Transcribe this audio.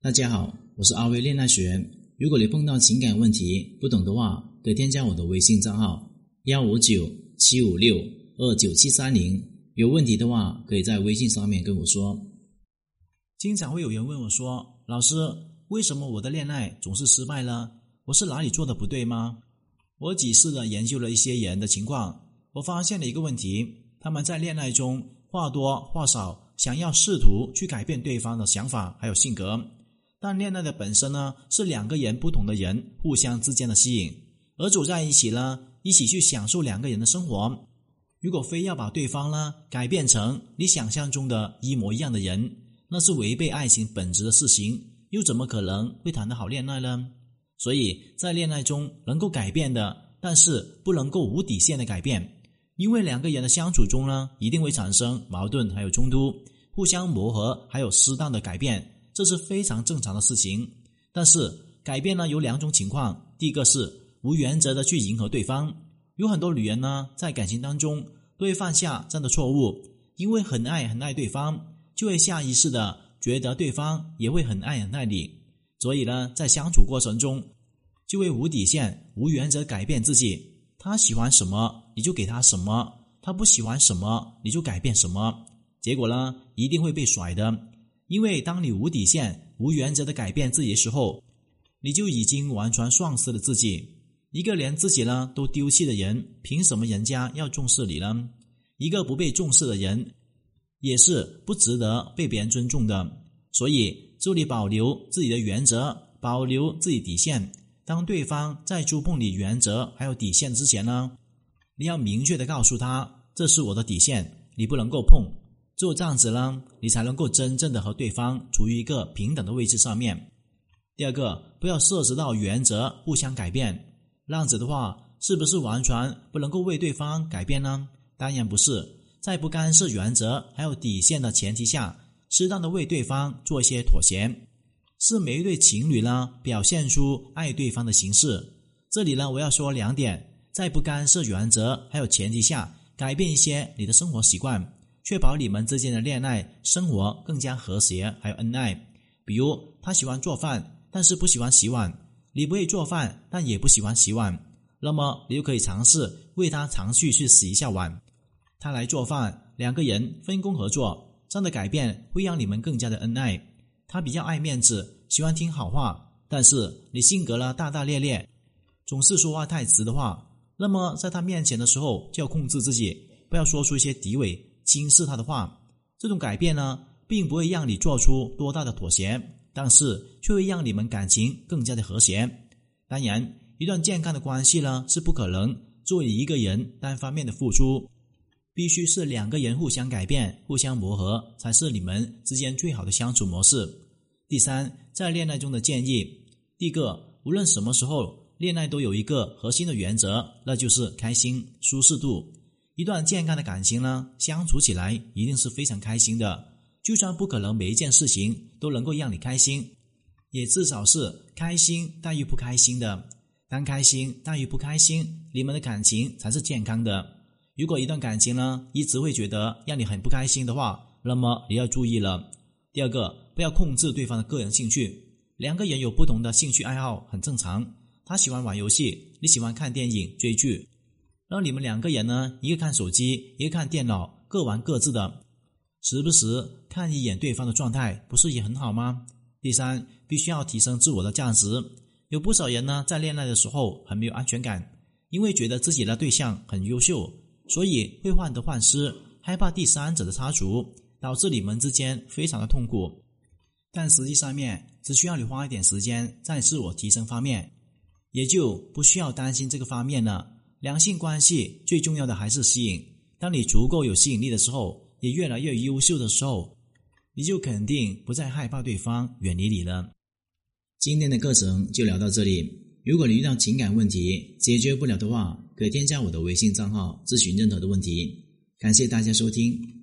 大家好，我是阿威恋爱学。如果你碰到情感问题不懂的话，可以添加我的微信账号幺五九七五六二九七三零。有问题的话，可以在微信上面跟我说。经常会有人问我说：“老师，为什么我的恋爱总是失败呢？我是哪里做的不对吗？”我几次的研究了一些人的情况，我发现了一个问题：他们在恋爱中话多话少想要试图去改变对方的想法还有性格。但恋爱的本身呢，是两个人不同的人互相之间的吸引，而走在一起呢，一起去享受两个人的生活。如果非要把对方呢改变成你想象中的一模一样的人，那是违背爱情本质的事情，又怎么可能会谈得好恋爱呢？所以在恋爱中能够改变的，但是不能够无底线的改变，因为两个人的相处中呢，一定会产生矛盾还有冲突，互相磨合还有适当的改变。这是非常正常的事情，但是改变呢有两种情况。第一个是无原则的去迎合对方，有很多女人呢在感情当中都会犯下这样的错误，因为很爱很爱对方，就会下意识的觉得对方也会很爱很爱你，所以呢在相处过程中就会无底线、无原则改变自己。他喜欢什么你就给他什么，他不喜欢什么你就改变什么，结果呢一定会被甩的。因为当你无底线、无原则的改变自己的时候，你就已经完全丧失了自己。一个连自己呢都丢弃的人，凭什么人家要重视你呢？一个不被重视的人，也是不值得被别人尊重的。所以，祝你保留自己的原则，保留自己底线。当对方在触碰你原则还有底线之前呢，你要明确的告诉他：“这是我的底线，你不能够碰。”只有这样子呢，你才能够真正的和对方处于一个平等的位置上面。第二个，不要涉及到原则互相改变，那样子的话，是不是完全不能够为对方改变呢？当然不是，在不干涉原则还有底线的前提下，适当的为对方做一些妥协，是每一对情侣呢表现出爱对方的形式。这里呢，我要说两点，在不干涉原则还有前提下，改变一些你的生活习惯。确保你们之间的恋爱生活更加和谐，还有恩爱。比如，他喜欢做饭，但是不喜欢洗碗；你不会做饭，但也不喜欢洗碗。那么，你就可以尝试为他尝试去洗一下碗，他来做饭，两个人分工合作，这样的改变会让你们更加的恩爱。他比较爱面子，喜欢听好话，但是你性格呢大大咧咧，总是说话太直的话，那么在他面前的时候就要控制自己，不要说出一些诋毁。轻视他的话，这种改变呢，并不会让你做出多大的妥协，但是却会让你们感情更加的和谐。当然，一段健康的关系呢，是不可能作为一个人单方面的付出，必须是两个人互相改变、互相磨合，才是你们之间最好的相处模式。第三，在恋爱中的建议，第一个，无论什么时候，恋爱都有一个核心的原则，那就是开心、舒适度。一段健康的感情呢，相处起来一定是非常开心的。就算不可能每一件事情都能够让你开心，也至少是开心大于不开心的。当开心大于不开心，你们的感情才是健康的。如果一段感情呢，一直会觉得让你很不开心的话，那么你要注意了。第二个，不要控制对方的个人兴趣。两个人有不同的兴趣爱好很正常。他喜欢玩游戏，你喜欢看电影、追剧。让你们两个人呢，一个看手机，一个看电脑，各玩各自的，时不时看一眼对方的状态，不是也很好吗？第三，必须要提升自我的价值。有不少人呢，在恋爱的时候很没有安全感，因为觉得自己的对象很优秀，所以会患得患失，害怕第三者的插足，导致你们之间非常的痛苦。但实际上面，只需要你花一点时间在自我提升方面，也就不需要担心这个方面了。两性关系最重要的还是吸引。当你足够有吸引力的时候，也越来越优秀的时候，你就肯定不再害怕对方远离你了。今天的课程就聊到这里。如果你遇到情感问题解决不了的话，可添加我的微信账号咨询任何的问题。感谢大家收听。